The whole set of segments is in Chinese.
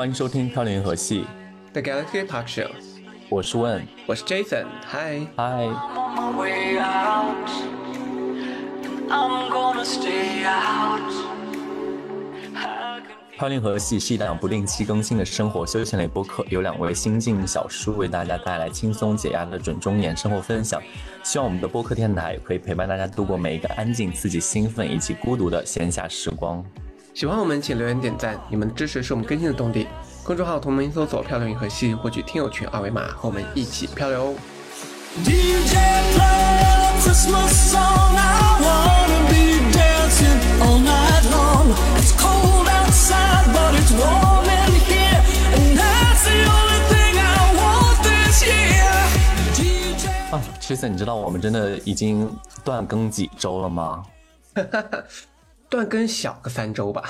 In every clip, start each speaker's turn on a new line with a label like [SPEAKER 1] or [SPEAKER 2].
[SPEAKER 1] 欢迎收听《漂流银河系》
[SPEAKER 2] The Galaxy Talk Show，
[SPEAKER 1] 我是问，
[SPEAKER 2] 我是 Jason，嗨。
[SPEAKER 1] 嗨
[SPEAKER 3] ，on my way out. I'm gonna stay out. I can
[SPEAKER 1] 漂流银河系是一档不定期更新的生活休闲类播客，由两位新晋小叔为大家带来轻松解压的准中年生活分享。希望我们的播客电台可以陪伴大家度过每一个安静、刺激、兴奋以及孤独的闲暇时光。
[SPEAKER 2] 喜欢我们请留言点赞，你们的支持是我们更新的动力。公众号同名搜索“漂流银河系”，获取听友群二维码，和我们一起漂流哦。
[SPEAKER 3] DJ play a Christmas song. I wanna be dancing all night long. It's cold outside, but it's warm in here, and that's the only thing I want this year. DJ.
[SPEAKER 1] 啊，Jason，你知道我们真的已经断更几周了吗？
[SPEAKER 2] 断更小个三周吧。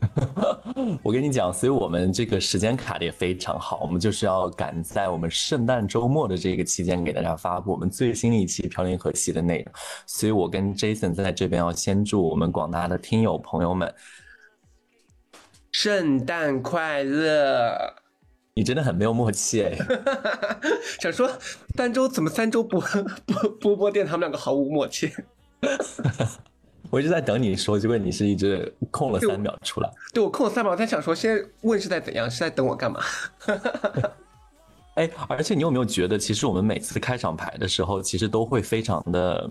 [SPEAKER 1] 我跟你讲，所以我们这个时间卡的也非常好，我们就是要赶在我们圣诞周末的这个期间给大家发布我们最新一期《飘零河系》的内容。所以我跟 Jason 在这边要先祝我们广大的听友朋友们，
[SPEAKER 2] 圣诞快乐！
[SPEAKER 1] 你真的很没有默契哎。
[SPEAKER 2] 想说三周怎么三周不不播播电，他们两个毫无默契。
[SPEAKER 1] 我一直在等你说，结果你是一直空了三秒出来。
[SPEAKER 2] 对我空了三秒，我在想说现在问是在怎样，是在等我干嘛？
[SPEAKER 1] 哎，而且你有没有觉得，其实我们每次开场牌的时候，其实都会非常的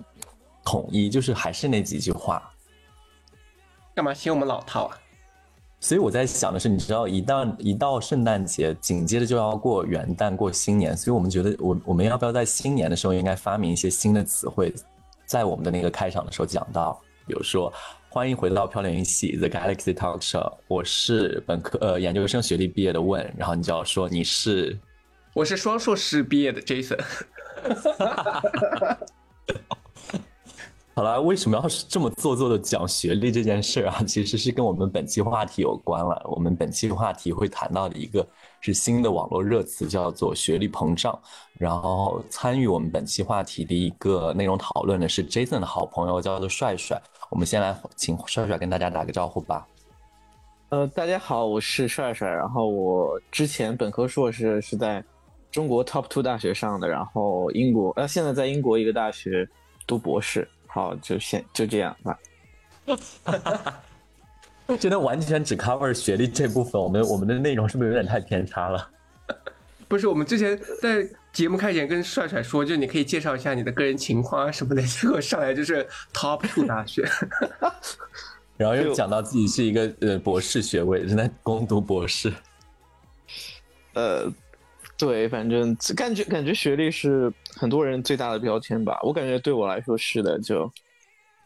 [SPEAKER 1] 统一，就是还是那几句话。
[SPEAKER 2] 干嘛嫌我们老套啊？
[SPEAKER 1] 所以我在想的是，你知道，一旦一到圣诞节，紧接着就要过元旦、过新年，所以我们觉得，我我们要不要在新年的时候应该发明一些新的词汇，在我们的那个开场的时候讲到，比如说，欢迎回到漂流系 The Galaxy Talk Show，我是本科呃研究生学历毕业的问，然后你就要说你是，
[SPEAKER 2] 我是双硕士毕业的 Jason。
[SPEAKER 1] 好了，为什么要这么做作的讲学历这件事啊？其实是跟我们本期话题有关了。我们本期话题会谈到的一个是新的网络热词，叫做学历膨胀。然后参与我们本期话题的一个内容讨论的是 Jason 的好朋友，叫做帅帅。我们先来请帅帅跟大家打个招呼吧。
[SPEAKER 4] 呃，大家好，我是帅帅。然后我之前本科硕士是在中国 Top Two 大学上的，然后英国呃现在在英国一个大学读博士。好，就先就这样吧。
[SPEAKER 1] 真的完全只 cover 学历这部分，我们我们的内容是不是有点太偏差了？
[SPEAKER 2] 不是，我们之前在节目开前跟帅帅说，就你可以介绍一下你的个人情况啊什么的，结果上来 就是 Top Two 大学，
[SPEAKER 1] 然后又讲到自己是一个呃博士学位，正在攻读博士。
[SPEAKER 4] 呃，对，反正感觉感觉学历是很多人最大的标签吧。我感觉对我来说是的，就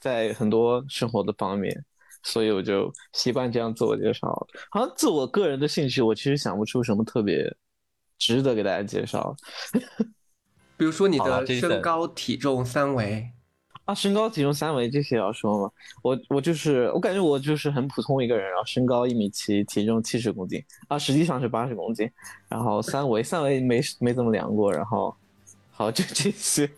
[SPEAKER 4] 在很多生活的方面，所以我就习惯这样自我介绍。好像自我个人的兴趣，我其实想不出什么特别值得给大家介绍。
[SPEAKER 2] 比如说你的身高、体重、三围。
[SPEAKER 4] 啊，身高、体重、三围这些要说吗？我我就是我感觉我就是很普通一个人，然后身高一米七，体重七十公斤啊，实际上是八十公斤，然后三围三围没没怎么量过，然后好就这些。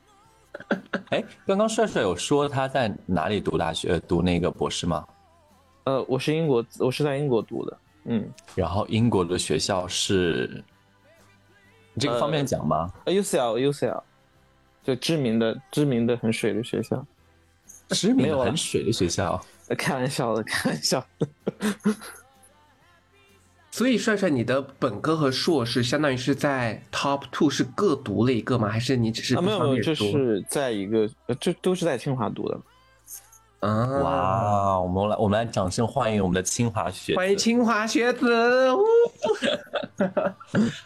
[SPEAKER 1] 哎，刚刚帅帅有说他在哪里读大学、呃读那个博士吗？
[SPEAKER 4] 呃，我是英国，我是在英国读的，嗯
[SPEAKER 1] 然后英国的学校是，这个方便讲吗？
[SPEAKER 4] 呃，UCL UCL，就知名的知名的很水的学校，
[SPEAKER 1] 知名的很水的学校。
[SPEAKER 4] 呃开玩笑的，开玩笑的。
[SPEAKER 2] 所以帅帅，你的本科和硕士相当于是在 Top Two 是各读了一个吗？还是你只是
[SPEAKER 4] 啊，没有没有，就
[SPEAKER 2] 不方便说
[SPEAKER 4] 是在一个，呃，就都是在清华读的。
[SPEAKER 2] 啊？
[SPEAKER 1] 哇，我们来我们来掌声欢迎我们的清华学子
[SPEAKER 2] 欢迎清华学子！呜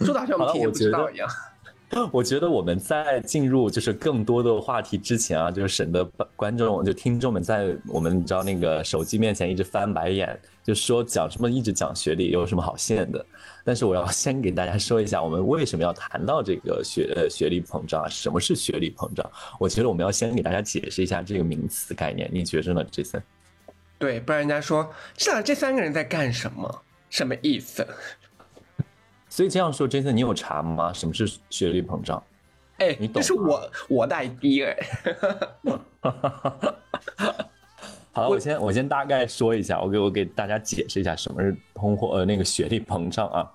[SPEAKER 2] 说的好像我们提前不知道一样。
[SPEAKER 1] 我觉得我们在进入就是更多的话题之前啊，就是省得观众就听众们在我们你知道那个手机面前一直翻白眼，就说讲什么一直讲学历有什么好炫的。但是我要先给大家说一下，我们为什么要谈到这个学呃学历膨胀啊？什么是学历膨胀？我觉得我们要先给大家解释一下这个名词概念。你觉着呢，Jason？
[SPEAKER 2] 对，不然人家说这俩这三个人在干什么？什么意思？
[SPEAKER 1] 所以这样说，Jason，你有查吗？什么是学历膨胀？
[SPEAKER 2] 哎
[SPEAKER 1] 你，懂
[SPEAKER 2] 这是
[SPEAKER 1] 吗
[SPEAKER 2] 我我的 idea 哎。
[SPEAKER 1] 好了，我先我先大概说一下，我给我给大家解释一下什么是通货呃那个学历膨胀啊，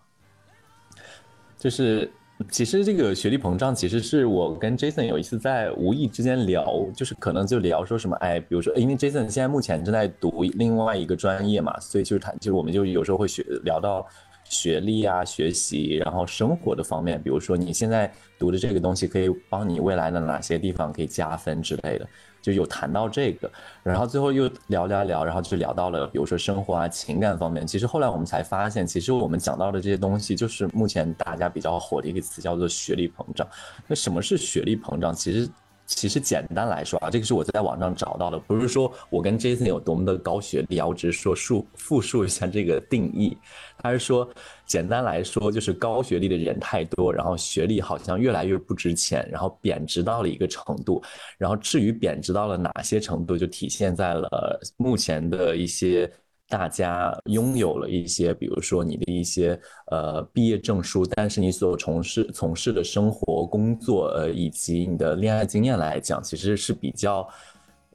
[SPEAKER 1] 就是其实这个学历膨胀其实是我跟 Jason 有一次在无意之间聊，就是可能就聊说什么哎，比如说因为 Jason 现在目前正在读另外一个专业嘛，所以就是他就是我们就有时候会学聊到。学历啊，学习，然后生活的方面，比如说你现在读的这个东西可以帮你未来的哪些地方可以加分之类的，就有谈到这个，然后最后又聊聊聊，然后就聊到了比如说生活啊、情感方面。其实后来我们才发现，其实我们讲到的这些东西，就是目前大家比较火的一个词，叫做学历膨胀。那什么是学历膨胀？其实。其实简单来说啊，这个是我在网上找到的，不是说我跟 Jason 有多么的高学历，我只是说述 复述一下这个定义。他是说，简单来说就是高学历的人太多，然后学历好像越来越不值钱，然后贬值到了一个程度。然后至于贬值到了哪些程度，就体现在了目前的一些。大家拥有了一些，比如说你的一些呃毕业证书，但是你所从事从事的生活、工作，呃以及你的恋爱经验来讲，其实是比较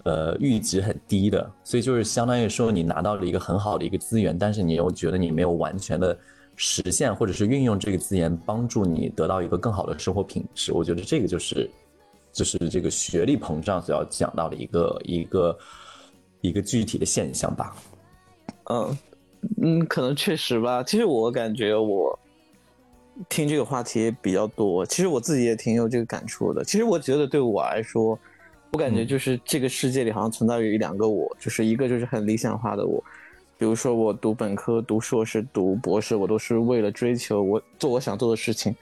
[SPEAKER 1] 呃阈值很低的。所以就是相当于说，你拿到了一个很好的一个资源，但是你又觉得你没有完全的实现或者是运用这个资源，帮助你得到一个更好的生活品质。我觉得这个就是就是这个学历膨胀所要讲到的一个一个一个具体的现象吧。
[SPEAKER 4] 嗯嗯，可能确实吧。其实我感觉我听这个话题也比较多，其实我自己也挺有这个感触的。其实我觉得对我来说，我感觉就是这个世界里好像存在于两个我，就是一个就是很理想化的我，比如说我读本科、读硕士、读博士，我都是为了追求我做我想做的事情，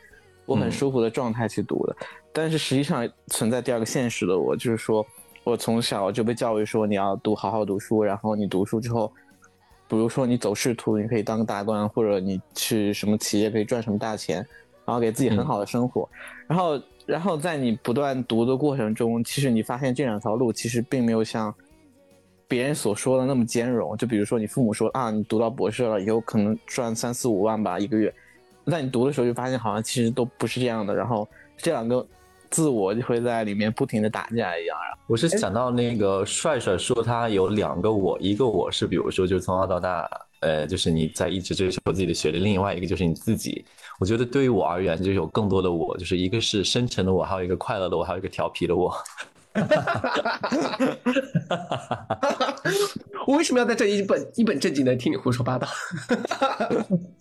[SPEAKER 4] 我很舒服的状态去读的。但是实际上存在第二个现实的我，就是说我从小就被教育说你要读好好读书，然后你读书之后。比如说你走仕途，你可以当个大官，或者你去什么企业可以赚什么大钱，然后给自己很好的生活。然后，然后在你不断读的过程中，其实你发现这两条路其实并没有像别人所说的那么兼容。就比如说你父母说啊，你读到博士了，以后可能赚三四五万吧一个月，在你读的时候就发现好像其实都不是这样的。然后这两个。自我就会在里面不停的打架一样啊！
[SPEAKER 1] 我是想到那个帅帅说他有两个我，一个我是比如说就是从小到大，呃，就是你在一直追求自己的学历，另外一个就是你自己。我觉得对于我而言，就有更多的我，就是一个是深沉的我，还有一个快乐的我，还有一个调皮的我。
[SPEAKER 2] 哈哈哈我为什么要在这一本一本正经的听你胡说八道？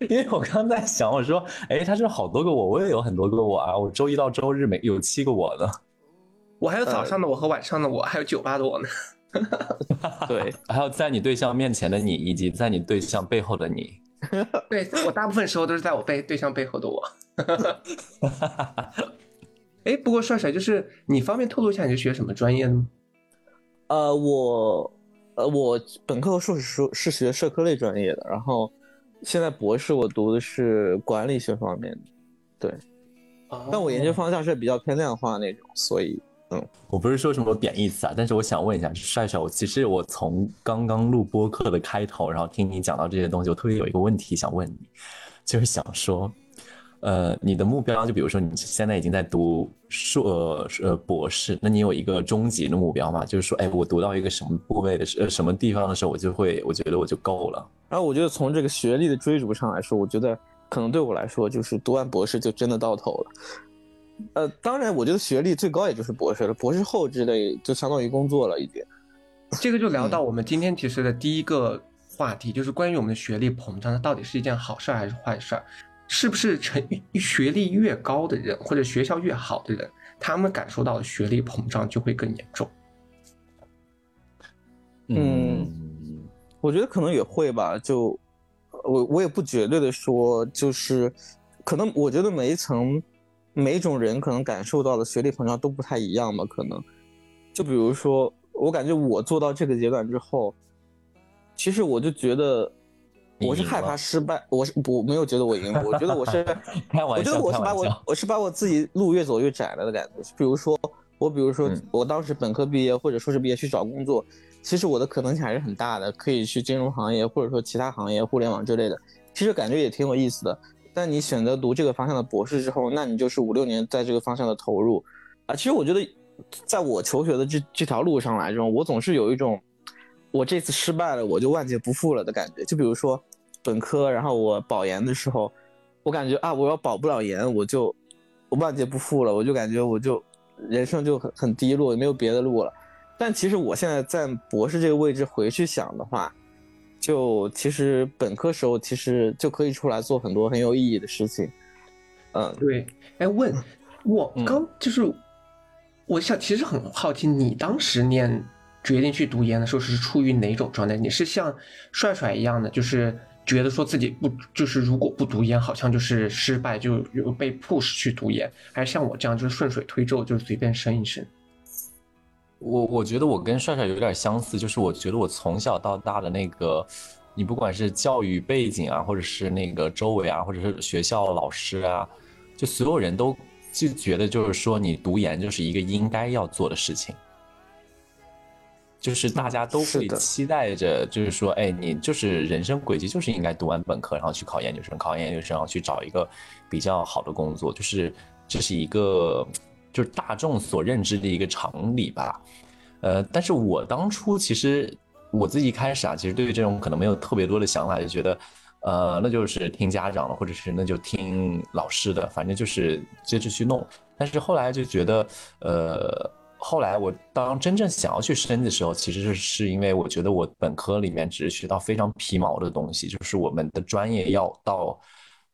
[SPEAKER 1] 因为我刚在想，我说，哎，他是好多个我，我也有很多个我啊，我周一到周日每有七个我呢，
[SPEAKER 2] 我还有早上的我和晚上的我，还有酒吧的我呢。
[SPEAKER 4] 对，
[SPEAKER 1] 还有在你对象面前的你，以及在你对象背后的你。
[SPEAKER 2] 对我大部分时候都是在我背对象背后的我。哎，不过帅帅，就是你方便透露一下你是学什么专业的吗？
[SPEAKER 4] 呃，我，呃，我本科和硕士是是学社科类专业的，然后。现在博士我读的是管理学方面的，对，但我研究方向是比较偏量化那种，所以，嗯，
[SPEAKER 1] 我不是说什么贬义词啊，但是我想问一下，帅帅，我其实我从刚刚录播课的开头，然后听你讲到这些东西，我特别有一个问题想问你，就是想说。呃，你的目标就比如说你现在已经在读硕呃博士，那你有一个终极的目标吗？就是说，哎，我读到一个什么部位的时呃什么地方的时候，我就会我觉得我就够了。
[SPEAKER 4] 然后我觉得从这个学历的追逐上来说，我觉得可能对我来说就是读完博士就真的到头了。呃，当然，我觉得学历最高也就是博士了，博士后之类就相当于工作了已经。
[SPEAKER 2] 这个就聊到我们今天提出的第一个话题，就是关于我们的学历膨胀，它到底是一件好事还是坏事？是不是成学历越高的人，或者学校越好的人，他们感受到的学历膨胀就会更严重？
[SPEAKER 4] 嗯，我觉得可能也会吧。就我我也不绝对的说，就是可能我觉得每一层每一种人可能感受到的学历膨胀都不太一样吧。可能就比如说，我感觉我做到这个阶段之后，其实我就觉得。我是害怕失败，我是我没有觉得我赢，我觉得我是，我觉得我是把我我是把我自己路越走越窄了的感觉。比如说我，比如说我当时本科毕业或者硕士毕业去找工作，其实我的可能性还是很大的，可以去金融行业或者说其他行业、互联网之类的，其实感觉也挺有意思的。但你选择读这个方向的博士之后，那你就是五六年在这个方向的投入啊。其实我觉得，在我求学的这这条路上来说，我总是有一种我这次失败了，我就万劫不复了的感觉。就比如说本科，然后我保研的时候，我感觉啊，我要保不了研，我就我万劫不复了，我就感觉我就人生就很很低落，没有别的路了。但其实我现在在博士这个位置回去想的话，就其实本科时候其实就可以出来做很多很有意义的事情。嗯，
[SPEAKER 2] 对，哎，问我
[SPEAKER 1] 嗯
[SPEAKER 2] 刚就是，我想其实很好奇，你当时念决定去读研的时候是出于哪种状态？你是像帅帅一样的，就是觉得说自己不就是如果不读研，好像就是失败，就有被 push 去读研，还是像我这样就是顺水推舟，就是随便升一升？
[SPEAKER 1] 我我觉得我跟帅帅有点相似，就是我觉得我从小到大的那个，你不管是教育背景啊，或者是那个周围啊，或者是学校老师啊，就所有人都就觉得就是说你读研就是一个应该要做的事情，就是大家都会期待着，就是说，哎，你就是人生轨迹就是应该读完本科，然后去考研究生，考完研究生然后去找一个比较好的工作，就是这是一个就是大众所认知的一个常理吧。呃，但是我当初其实我自己一开始啊，其实对于这种可能没有特别多的想法，就觉得，呃，那就是听家长的，或者是那就听老师的，反正就是接着去弄。但是后来就觉得，呃，后来我当真正想要去升的时候，其实是是因为我觉得我本科里面只是学到非常皮毛的东西，就是我们的专业要到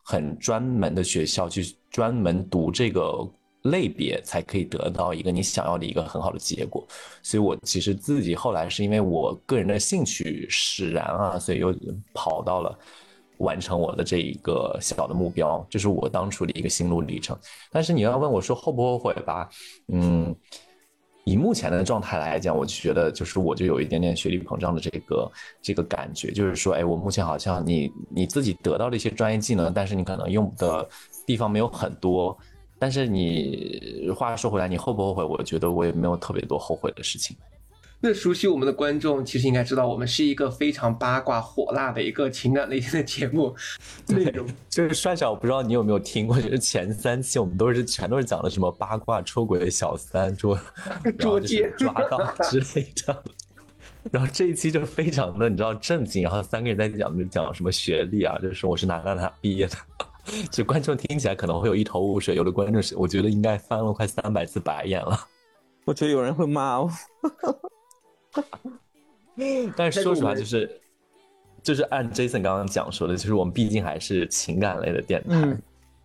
[SPEAKER 1] 很专门的学校去专门读这个类别，才可以得到一个你想要的一个很好的结果。所以我其实自己后来是因为我个人的兴趣使然啊，所以又跑到了完成我的这一个小的目标，这是我当初的一个心路历程。但是你要问我说后不后悔吧，嗯，以目前的状态来讲，我就觉得就是我就有一点点学历膨胀的这个这个感觉，就是说，哎，我目前好像你你自己得到了一些专业技能，但是你可能用的地方没有很多。但是你话说回来，你后不后悔？我觉得我也没有特别多后悔的事情。
[SPEAKER 2] 那熟悉我们的观众其实应该知道，我们是一个非常八卦火辣的一个情感类型的节目 内容。
[SPEAKER 1] 就是帅帅，我不知道你有没有听过，就是前三期我们都是全都是讲的什么八卦、出轨、小三、捉 然后就是抓到 之类的。然后这一期就非常的你知道正经，然后三个人在讲就讲什么学历啊，就是说我是哪哪哪毕业的，就观众听起来可能会有一头雾水，有的观众是我觉得应该翻了快三百次白眼了。
[SPEAKER 4] 我觉得有人会骂我。
[SPEAKER 1] 但是说实话，就是就是按 Jason 刚刚讲说的，就是我们毕竟还是情感类的电台。
[SPEAKER 4] 嗯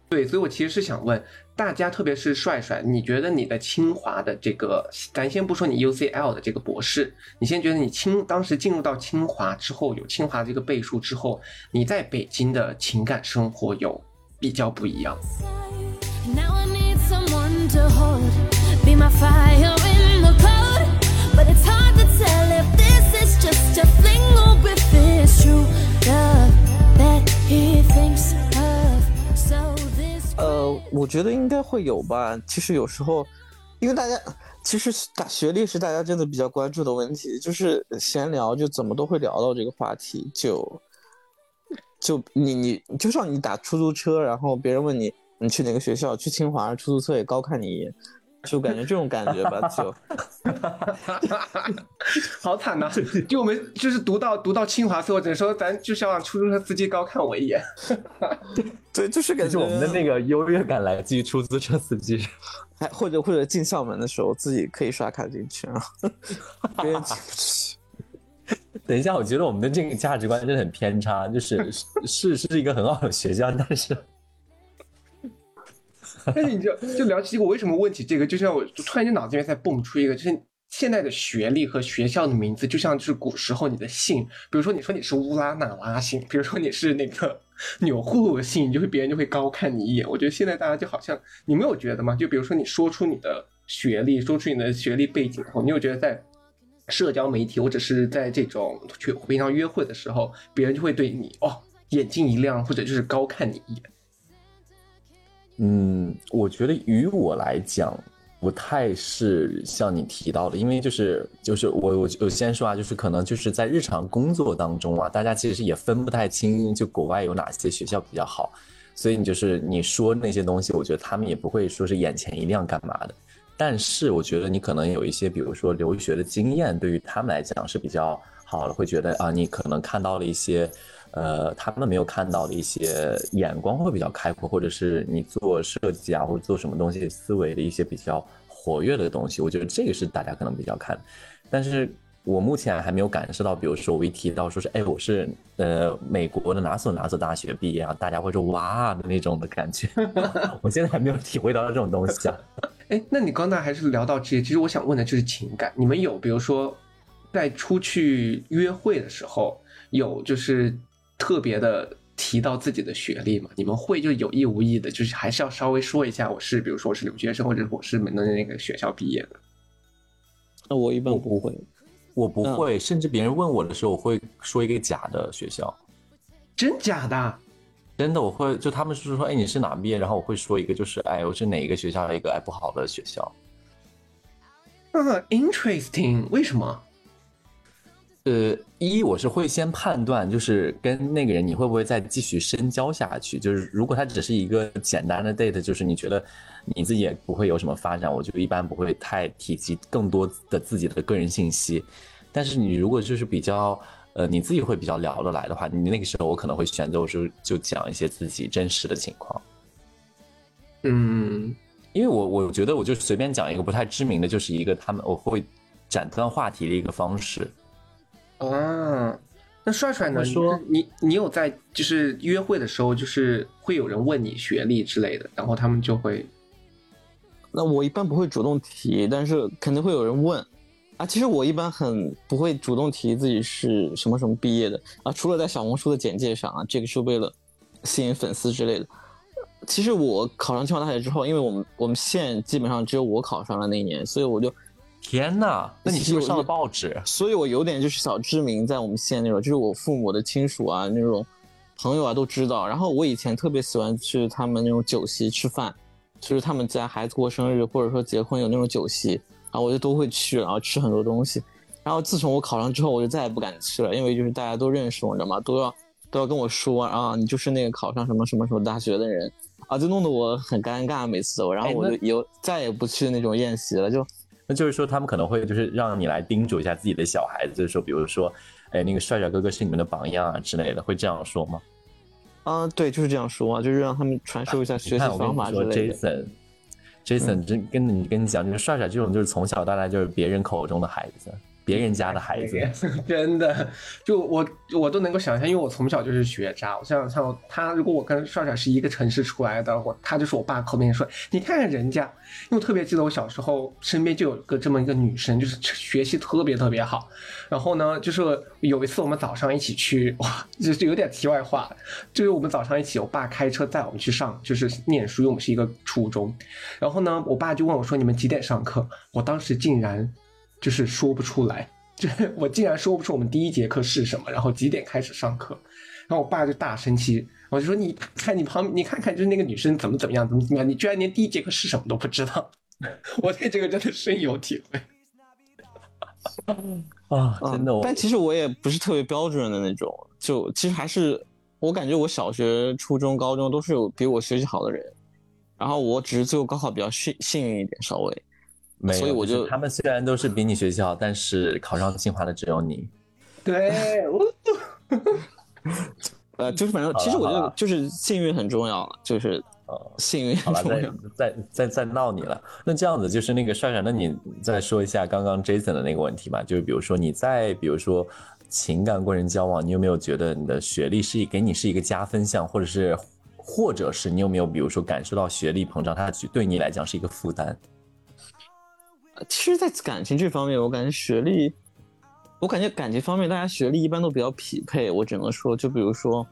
[SPEAKER 2] 对，所以我其实是想问大家，特别是帅帅，你觉得你的清华的这个，咱先不说你 UCL 的这个博士，你先觉得你清当时进入到清华之后，有清华这个倍数之后，你在北京的情感生活有比较不一样
[SPEAKER 3] ？Now I need someone to hold, be my fire in the cold. But it's hard
[SPEAKER 4] 呃，我觉得应该会有吧。其实有时候，因为大家其实大学历是大家真的比较关注的问题，就是闲聊就怎么都会聊到这个话题，就就你你就像你打出租车，然后别人问你你去哪个学校，去清华，出租车也高看你一眼，就感觉这种感觉吧，就
[SPEAKER 2] 好惨呐、就我们就是读到读到清华，所以我只能说，咱就是要让出租车司机高看我一眼。
[SPEAKER 4] 对，就是感觉
[SPEAKER 1] 我们的那个优越感来自于出租车司机。
[SPEAKER 4] 还或者或者进校门的时候自己可以刷卡进去，然 后别人进不去。
[SPEAKER 1] 等一下，我觉得我们的这个价值观真的很偏差，就是是是一个很好的学校，但是
[SPEAKER 2] 但是你就就聊起这个，我为什么问起这个，就像我突然间脑子里面在蹦出一个，就是现在的学历和学校的名字，就像是古时候你的姓，比如说你说你是乌拉那拉姓，比如说你是那个 钮祜禄姓，你就会别人就会高看你一眼。我觉得现在大家就好像你没有觉得吗？就比如说你说出你的学历，说出你的学历背景后，你有觉得在社交媒体或者是在这种去平常约会的时候，别人就会对你哦眼睛一亮，或者就是高看你一眼。
[SPEAKER 1] 嗯，我觉得于我来讲，不太是像你提到的，因为就是就是我我我先说啊，就是可能就是在日常工作当中啊，大家其实也分不太清，就国外有哪些学校比较好，所以你就是你说那些东西，我觉得他们也不会说是眼前一亮干嘛的。但是我觉得你可能有一些，比如说留学的经验，对于他们来讲是比较好的，会觉得啊，你可能看到了一些。呃，他们没有看到的一些眼光会比较开阔，或者是你做设计啊，或者做什么东西思维的一些比较活跃的东西，我觉得这个是大家可能比较看。但是我目前还没有感受到，比如说我一提到说是，哎，我是呃美国的哪所哪所大学毕业啊，大家会说哇的那种的感觉。我现在还没有体会到这种东西啊。
[SPEAKER 2] 哎，那你刚才还是聊到这些，其实我想问的就是情感，你们有比如说在出去约会的时候，有就是。特别的提到自己的学历嘛？你们会就有意无意的，就是还是要稍微说一下，我是比如说我是留学生，或者我是门的那个学校毕业的。
[SPEAKER 4] 那我一般不会，
[SPEAKER 1] 我不会，甚至别人问我的时候，我会说一个假的学校。
[SPEAKER 2] 真假的？
[SPEAKER 1] 真的，我会就他们是说，哎，你是哪毕业？然后我会说一个，就是哎，我是哪一个学校的一个哎不好的学校。
[SPEAKER 2] 嗯，interesting，为什么？
[SPEAKER 1] 呃，一我是会先判断，就是跟那个人你会不会再继续深交下去。就是如果他只是一个简单的 date，就是你觉得你自己也不会有什么发展，我就一般不会太提及更多的自己的个人信息。但是你如果就是比较呃你自己会比较聊得来的话，你那个时候我可能会选择我就就讲一些自己真实的情况。
[SPEAKER 2] 嗯，
[SPEAKER 1] 因为我我觉得我就随便讲一个不太知名的，就是一个他们我会斩断话题的一个方式。
[SPEAKER 2] 啊，那帅帅呢？
[SPEAKER 1] 说
[SPEAKER 2] 你你有在就是约会的时候，就是会有人问你学历之类的，然后他们就会。
[SPEAKER 4] 那我一般不会主动提，但是肯定会有人问啊。其实我一般很不会主动提自己是什么什么毕业的啊，除了在小红书的简介上啊，这个是为了吸引粉丝之类的。其实我考上清华大学之后，因为我们我们县基本上只有我考上了那一年，所以我就。
[SPEAKER 1] 天呐，那你是不是上了报纸？
[SPEAKER 4] 所以我有点就是小知名，在我们县那种，就是我父母的亲属啊，那种朋友啊都知道。然后我以前特别喜欢去他们那种酒席吃饭，就是他们家孩子过生日或者说结婚有那种酒席，然后我就都会去，然后吃很多东西。然后自从我考上之后，我就再也不敢去了，因为就是大家都认识我，你知道吗？都要都要跟我说啊，你就是那个考上什么什么什么大学的人啊，就弄得我很尴尬每次。然后我就以后再也不去那种宴席了，就。
[SPEAKER 1] 那就是说，他们可能会就是让你来叮嘱一下自己的小孩子，就是说，比如说，哎，那个帅帅哥哥是你们的榜样啊之类的，会这样说吗？
[SPEAKER 4] 啊，对，就是这样说啊，就是让他们传授一下学习方法之类
[SPEAKER 1] 的。Jason，Jason，真跟你跟你讲，就是帅帅这种，就是从小到大就是别人口中的孩子。别人家的孩子，
[SPEAKER 2] 真的，就我我都能够想象，因为我从小就是学渣。我像像他，如果我跟帅帅是一个城市出来的，我他就是我爸口边说，你看看人家。因为我特别记得我小时候身边就有个这么一个女生，就是学习特别特别好。然后呢，就是有一次我们早上一起去，哇，就是有点题外话，就是我们早上一起，我爸开车载我们去上，就是念书，因为我们是一个初中。然后呢，我爸就问我说，你们几点上课？我当时竟然。就是说不出来，就是我竟然说不出我们第一节课是什么，然后几点开始上课，然后我爸就大生气，我就说你看你旁你看看就是那个女生怎么怎么样怎么怎么样，你居然连第一节课是什么都不知道，我对这个真的深有体会。
[SPEAKER 1] 啊，真的，
[SPEAKER 4] 但其实我也不是特别标准的那种，就其实还是我感觉我小学、初中、高中都是有比我学习好的人，然后我只是最后高考比较幸幸运一点，稍微。所以我就
[SPEAKER 1] 他们虽然都是比你学习好，但是考上清华的只有你。
[SPEAKER 2] 对，我
[SPEAKER 4] 呃，就是反正其实我觉得就是幸运很重要，就是呃幸运很重要。
[SPEAKER 1] 再再再闹你了，那这样子就是那个帅帅，那你再说一下刚刚 Jason 的那个问题吧，就是比如说你在比如说情感过程交往，你有没有觉得你的学历是给你是一个加分项，或者是或者是你有没有比如说感受到学历膨胀，它对你来讲是一个负担？
[SPEAKER 4] 其实，在感情这方面，我感觉学历，我感觉感情方面，大家学历一般都比较匹配。我只能说，就比如说，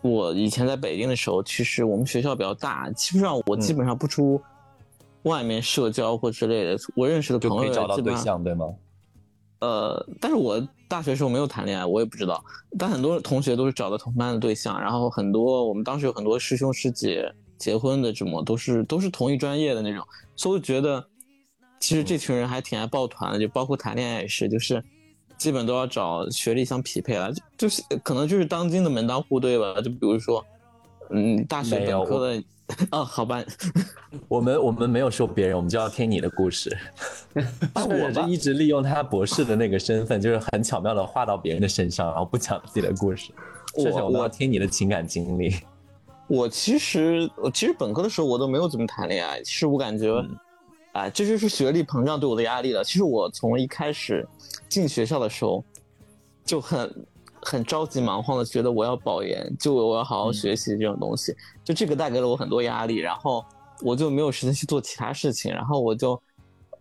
[SPEAKER 4] 我以前在北京的时候，其实我们学校比较大，基本上我基本上不出外面社交或之类的。我认识的朋友
[SPEAKER 1] 找到对象，对吗？
[SPEAKER 4] 呃，但是我大学时候没有谈恋爱，我也不知道。但很多同学都是找的同班的对象，然后很多我们当时有很多师兄师姐结婚的，什么都是都是同一专业的那种，所以我觉得。其实这群人还挺爱抱团的，就包括谈恋爱也是，就是基本都要找学历相匹配了，就就是可能就是当今的门当户对吧。就比如说，嗯，大学本科的哦，好吧，
[SPEAKER 1] 我们我们没有说别人，我们就要听你的故事。
[SPEAKER 4] 我
[SPEAKER 1] 是一直利用他博士的那个身份，就是很巧妙的画到别人的身上，然后不讲自己的故事。
[SPEAKER 4] 我
[SPEAKER 1] 这是我们要听你的情感经历。
[SPEAKER 4] 我其实我其实本科的时候我都没有怎么谈恋爱，其实我感觉，啊、这就是学历膨胀对我的压力了。其实我从一开始进学校的时候就很很着急忙慌的觉得我要保研，就我要好好学习这种东西，就这个带给了我很多压力，然后我就没有时间去做其他事情，然后我就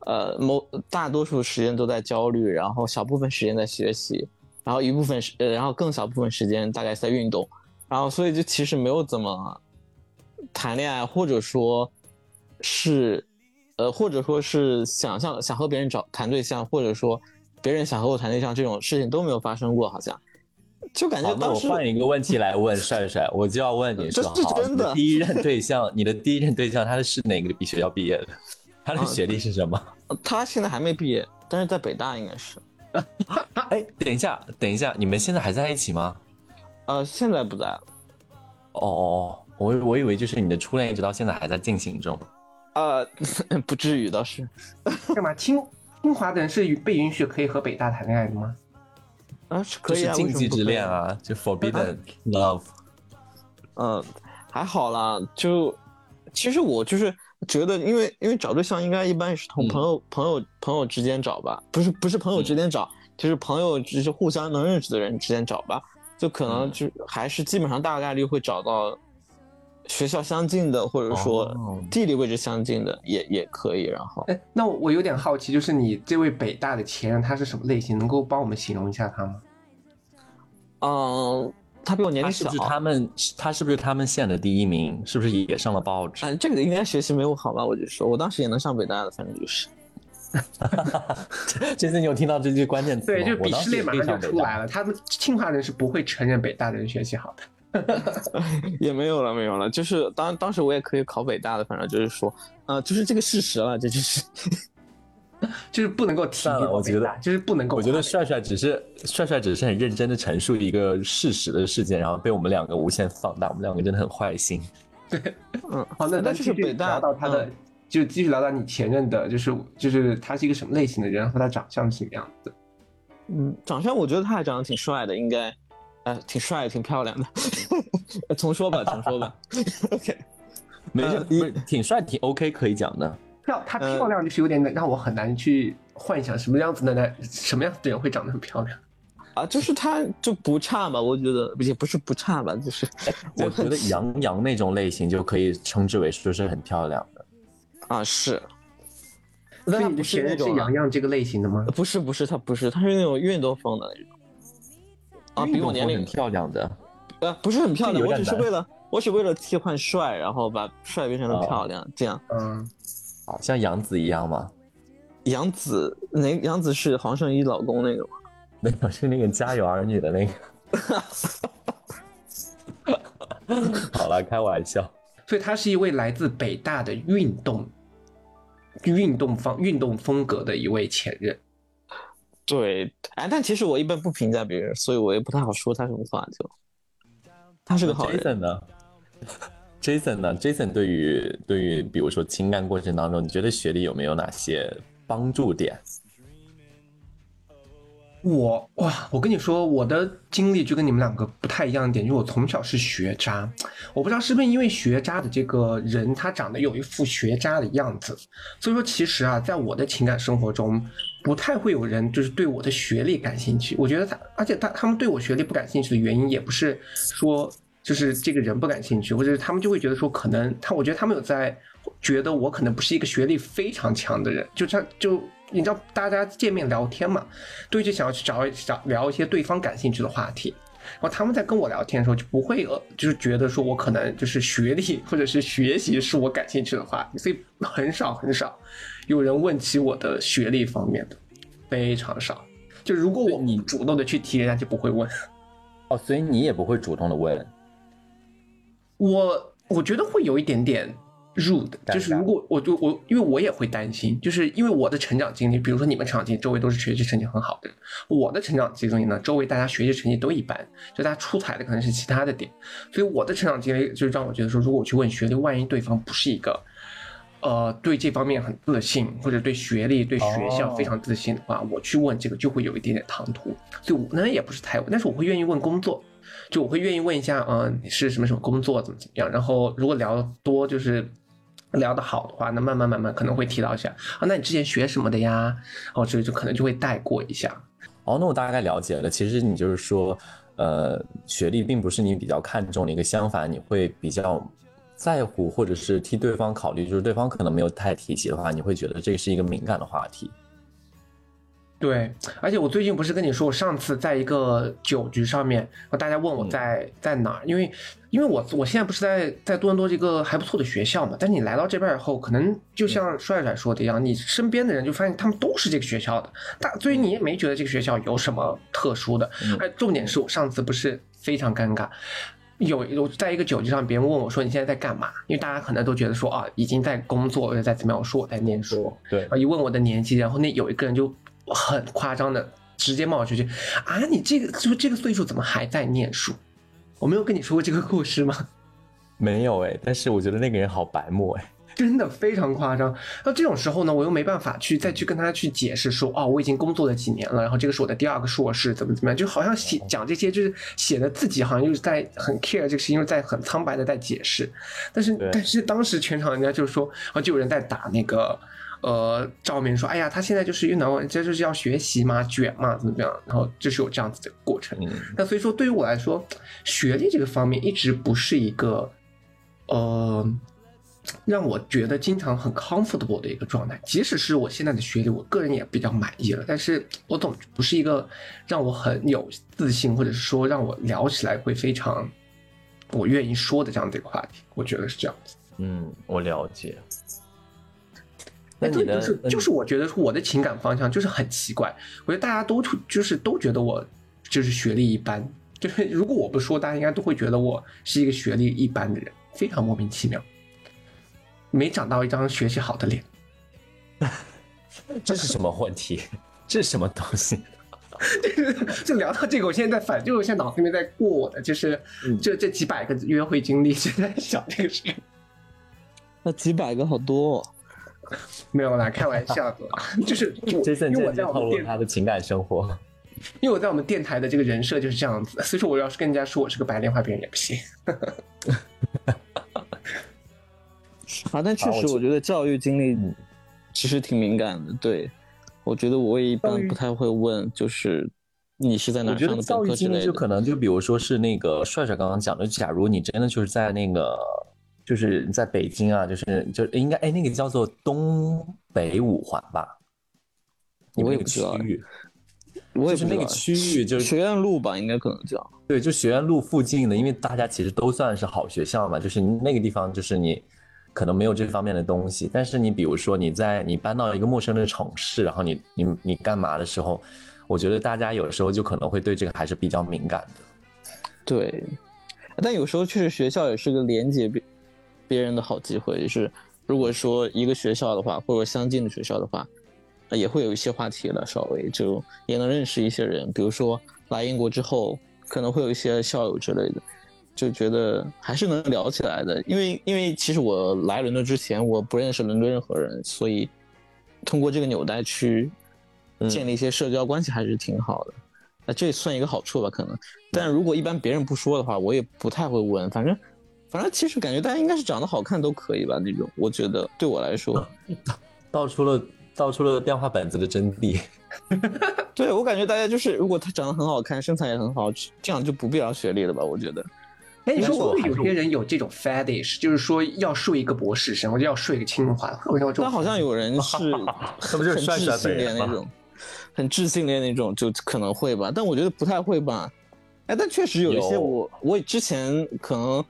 [SPEAKER 4] 呃某大多数时间都在焦虑，然后小部分时间在学习，然后一部分时呃然后更小部分时间大概在运动。然后所以就其实没有怎么谈恋爱，或者说是，呃，或者说是想象想和别人找谈对象，或者说别人想和我谈对象这种事情都没有发生过，好像就感觉
[SPEAKER 1] 好，那我换一个问题来问 帅帅，我就要问你说，这，
[SPEAKER 4] 是真的
[SPEAKER 1] 第一任 对象，你的第一任对象他是哪个学校毕业的？他的
[SPEAKER 4] 啊
[SPEAKER 1] 学历是什么？
[SPEAKER 4] 他现在还没毕业，但是在北大应该是，
[SPEAKER 1] 哎，等一下，等一下，你们现在还在一起吗？
[SPEAKER 4] 呃，现在不在了，
[SPEAKER 1] 哦哦哦，我我以为就是你的初恋一直到现在还在进行中。
[SPEAKER 4] 呃，不至于倒是，
[SPEAKER 2] 干嘛？清清华的人是被允许可以和北大谈恋爱的吗？
[SPEAKER 4] 啊是可以啊，
[SPEAKER 1] 禁忌之恋啊，就 forbidden love。
[SPEAKER 4] 不可以。嗯，还好啦，就其实我就是觉得，因为因为找对象应该一般是同
[SPEAKER 1] 嗯
[SPEAKER 4] 朋友、朋友朋友之间找吧，不是不是朋友之间找，就是朋友就是互相能认识的人之间找吧，就可能
[SPEAKER 1] 嗯
[SPEAKER 4] 就还是基本上大概率会找到学校相近的，或者说
[SPEAKER 1] 哦
[SPEAKER 4] 地理位置相近的也也可以，然后
[SPEAKER 2] 哎，那我我有点好奇，就是你这位北大的前任他是什么类型？能够帮我们形容一下他吗？
[SPEAKER 4] 嗯，他比我年龄小
[SPEAKER 1] 他是不，是他们？他是不是他们县的第一名？是不是也上了报纸？
[SPEAKER 4] 嗯，这个应该学习没我好吧？我就说，我当时也能上北大的，反正就是。
[SPEAKER 1] 这次你有听到这句关键词吗？
[SPEAKER 2] 对，就鄙视链马
[SPEAKER 1] 上
[SPEAKER 2] 就出来了。他们清华人是不会承认北大的人学习好的。
[SPEAKER 4] 也没有了，没有了。就是当当时我也可以考北大的，反正就是说，呃，就是这个事实了，这就是。
[SPEAKER 2] 就是不能够提
[SPEAKER 1] 了我觉得
[SPEAKER 2] 就是不能够。
[SPEAKER 1] 我觉得帅帅只是帅帅只是很认真的陈述一个事实的事件，然后被我们两个无限放大。我们两个真的很坏心。
[SPEAKER 4] 对嗯，
[SPEAKER 2] 好，那
[SPEAKER 4] 那就是
[SPEAKER 2] 继续
[SPEAKER 4] 北大
[SPEAKER 2] 聊到他的，
[SPEAKER 4] 嗯
[SPEAKER 2] 就继续聊到你前任的，就是就是他是一个什么类型的人和他长相是什么样子的。
[SPEAKER 4] 嗯，长相我觉得他还长得挺帅的，应该，呃，挺帅，挺漂亮的。重说吧，重说吧。OK，
[SPEAKER 1] 没事，
[SPEAKER 4] 呃
[SPEAKER 1] 不是挺帅，挺 OK，可以讲的。
[SPEAKER 2] 漂，她
[SPEAKER 4] 呃
[SPEAKER 2] 漂亮就是有点让我很难去幻想什么样子的男，什么样子的人会长得很漂亮。
[SPEAKER 4] 啊，就是她就不差嘛，我觉得也不是不差吧，就是
[SPEAKER 1] 我觉得杨洋那种类型就可以称之为说是很漂亮的。
[SPEAKER 4] 啊是。
[SPEAKER 2] 那你
[SPEAKER 4] 是
[SPEAKER 2] 前任是
[SPEAKER 4] 那种啊
[SPEAKER 2] 洋洋这个类型的吗？
[SPEAKER 4] 不是不是，他不是，他是那种运动风的那种。啊，比我年龄
[SPEAKER 1] 漂亮的。
[SPEAKER 4] 呃，不是很漂亮，我只是为了，我只为了替换帅，然后把帅变成了
[SPEAKER 1] 哦
[SPEAKER 4] 漂亮，这样。
[SPEAKER 2] 嗯，
[SPEAKER 1] 好像杨紫一样吗？
[SPEAKER 4] 杨紫，哪杨紫是黄圣依老公那个吗？
[SPEAKER 1] 没有，是那个《家有儿女》的那个。好了，开玩笑。
[SPEAKER 2] 所以他是一位来自北大的运动运动方运动风格的一位前任。
[SPEAKER 4] 对，哎，但其实我一般不评价别人，所以我也不太好说他什么话。就他是个好人
[SPEAKER 1] ，Jason 呢？Jason 呢？Jason 对于对于比如说情感过程当中，你觉得学历有没有哪些帮助点？
[SPEAKER 2] 我哇，我跟你说，我的经历就跟你们两个不太一样的点，就我从小是学渣，我不知道是不是因为学渣的这个人他长得有一副学渣的样子，所以说其实啊，在我的情感生活中，不太会有人就是对我的学历感兴趣。我觉得他，而且他他们对我学历不感兴趣的原因，也不是说就是这个人不感兴趣，或者是他们就会觉得说，可能他，我觉得他们有在觉得我可能不是一个学历非常强的人，就他就你知道大家见面聊天嘛，对，就想要去找找聊一些对方感兴趣的话题。然后他们在跟我聊天的时候，就不会呃，就是觉得说我可能就是学历或者是学习是我感兴趣的话题，所以很少很少有人问起我的学历方面的，非常少。就如果我
[SPEAKER 1] 你
[SPEAKER 2] 主动的去提，人家就不会问。
[SPEAKER 1] 哦，所以你也不会主动的问。
[SPEAKER 2] 我我觉得会有一点点 rude，就是如果我就我，因为我也会担心，就是因为我的成长经历，比如说你们成长经历，周围都是学习成绩很好的人，我的成长经历呢，周围大家学习成绩都一般，就大家出彩的可能是其他的点，所以我的成长经历就让我觉得说，如果我去问学历，万一对方不是一个。呃，对这方面很自信，或者对学历、对学校非常自信的话，我去问这个就会有一点点唐突，所以我呢也不是太问，但是我会愿意问工作，就我会愿意问一下，嗯、你是什么什么工作，怎么怎么样。然后如果聊得多，就是聊得好的话，那慢慢慢慢可能会提到一下啊，那你之前学什么的呀？哦，这个就可能就会带过一下。
[SPEAKER 1] 哦，那我大概了解了。其实你就是说，呃，学历并不是你比较看重的一个，相反，你会比较在乎，或者是替对方考虑，就是对方可能没有太提及的话，你会觉得这是一个敏感的话题。
[SPEAKER 2] 对，而且我最近不是跟你说，我上次在一个酒局上面，然后大家问我在、在哪儿，因为因为我我现在不是在在多伦多这个还不错的学校嘛，但是你来到这边以后，可能就像帅帅说的一样，你身边的人就发现他们都是这个学校的，大所以你也没觉得这个学校有什么特殊的。哎，重点是我上次不是非常尴尬。有有在一个酒局上，别人问我说你现在在干嘛？因为大家可能都觉得说啊已经在工作或者在怎么样，我说我在念书。
[SPEAKER 1] 对
[SPEAKER 2] 啊，一问我的年纪，然后那有一个人就很夸张的直接冒出去啊，你这个就这个岁数怎么还在念书？我没有跟你说过这个故事吗？
[SPEAKER 1] 没有哎，但是我觉得那个人好白目哎。
[SPEAKER 2] 真的非常夸张。那这种时候呢，我又没办法去再去跟他去解释说，哦，我已经工作了几年了，然后这个是我的第二个硕士，怎么怎么样，就好像写讲这些，就是写的自己好像就是在很 care 这个事情，又在很苍白的在解释。但是但是当时全场人家就是说，啊，就有人在打那个。呃，赵明说：“哎呀，他现在就是运动，这就是要学习嘛，卷嘛，怎么怎么样？然后就是有这样子的过程。
[SPEAKER 1] 嗯，
[SPEAKER 2] 那所以说，对于我来说，学历这个方面一直不是一个，呃，让我觉得经常很 comfortable 的一个状态。即使是我现在的学历，我个人也比较满意了，但是我总不是一个让我很有自信，或者是说让我聊起来会非常我愿意说的这样的一个话题。我觉得是这样子。
[SPEAKER 1] 嗯，我了解。那
[SPEAKER 2] 哎，对，
[SPEAKER 1] 你的
[SPEAKER 2] 就是就是，我觉得我的情感方向就是很奇怪，我觉得大家都就是都觉得我就是学历一般，就是如果我不说，大家应该都会觉得我是一个学历一般的人，非常莫名其妙，没长到一张学习好的脸。
[SPEAKER 1] 这是什么问题？这是什么东西？
[SPEAKER 2] 就聊到这个，我现在在反，就是我现在脑子里面在过我的，就是
[SPEAKER 1] 嗯
[SPEAKER 2] 这这几百个约会经历，就在想这个事情。
[SPEAKER 4] 那几百个好多、哦，
[SPEAKER 2] 没有啦，开玩笑的，就是我
[SPEAKER 1] 这次
[SPEAKER 2] 因为我在我们电
[SPEAKER 1] 他的情感生活。
[SPEAKER 2] 因为我在我们电台的这个人设就是这样子，所以说我要是跟人家说我是个白莲花，别人也不信。
[SPEAKER 4] 啊，但确实，
[SPEAKER 1] 啊我
[SPEAKER 4] 觉得教育经历
[SPEAKER 1] 嗯
[SPEAKER 4] 其实挺敏感的。对，我觉得我也一般不太会问，就是你是在哪上的本科之类的。
[SPEAKER 1] 就可能就比如说是那个帅帅刚刚讲的，假如你真的就是在那个就是在北京啊，就是就应该哎那个叫做东北五环吧，你们那个区
[SPEAKER 4] 我也不知道
[SPEAKER 1] 域，
[SPEAKER 4] 我也
[SPEAKER 1] 就是那个区域就是
[SPEAKER 4] 学院路吧，应该可能叫。
[SPEAKER 1] 对，就学院路附近的，因为大家其实都算是好学校嘛，就是那个地方就是你可能没有这方面的东西，但是你比如说你在你搬到一个陌生的城市，然后你你你干嘛的时候，我觉得大家有时候就可能会对这个还是比较敏感的。
[SPEAKER 4] 对，但有时候确实学校也是个连接别别人的好机会，就是如果说一个学校的话，或者相近的学校的话，呃也会有一些话题了，稍微就也能认识一些人，比如说来英国之后，可能会有一些校友之类的，就觉得还是能聊起来的。因为因为其实我来伦敦之前，我不认识伦敦任何人，所以通过这个纽带去
[SPEAKER 1] 嗯
[SPEAKER 4] 建立一些社交关系还是挺好的。那这算一个好处吧，可能。但如果一般别人不说的话，我也不太会问。反正，反正其实感觉大家应该是长得好看都可以吧，那种。我觉得对我来说，
[SPEAKER 1] 道出了道出了电话本子的真谛。
[SPEAKER 4] 对我感觉大家就是，如果他长得很好看，身材也很好，这样就不必要学历了吧？我觉得。
[SPEAKER 2] 哎，你说会不会
[SPEAKER 1] 是我
[SPEAKER 2] 有些人有这种 fetish，就是说要睡一个博士生，或者要睡一个清华，会有这种？
[SPEAKER 4] 但好像有人是
[SPEAKER 1] 这不就是
[SPEAKER 4] 很
[SPEAKER 1] 帅帅
[SPEAKER 4] 智性
[SPEAKER 1] 本人吗
[SPEAKER 4] 恋那种，很自信恋那种，就可能会吧。但我觉得不太会吧。哎，但确实有一些我我之前可能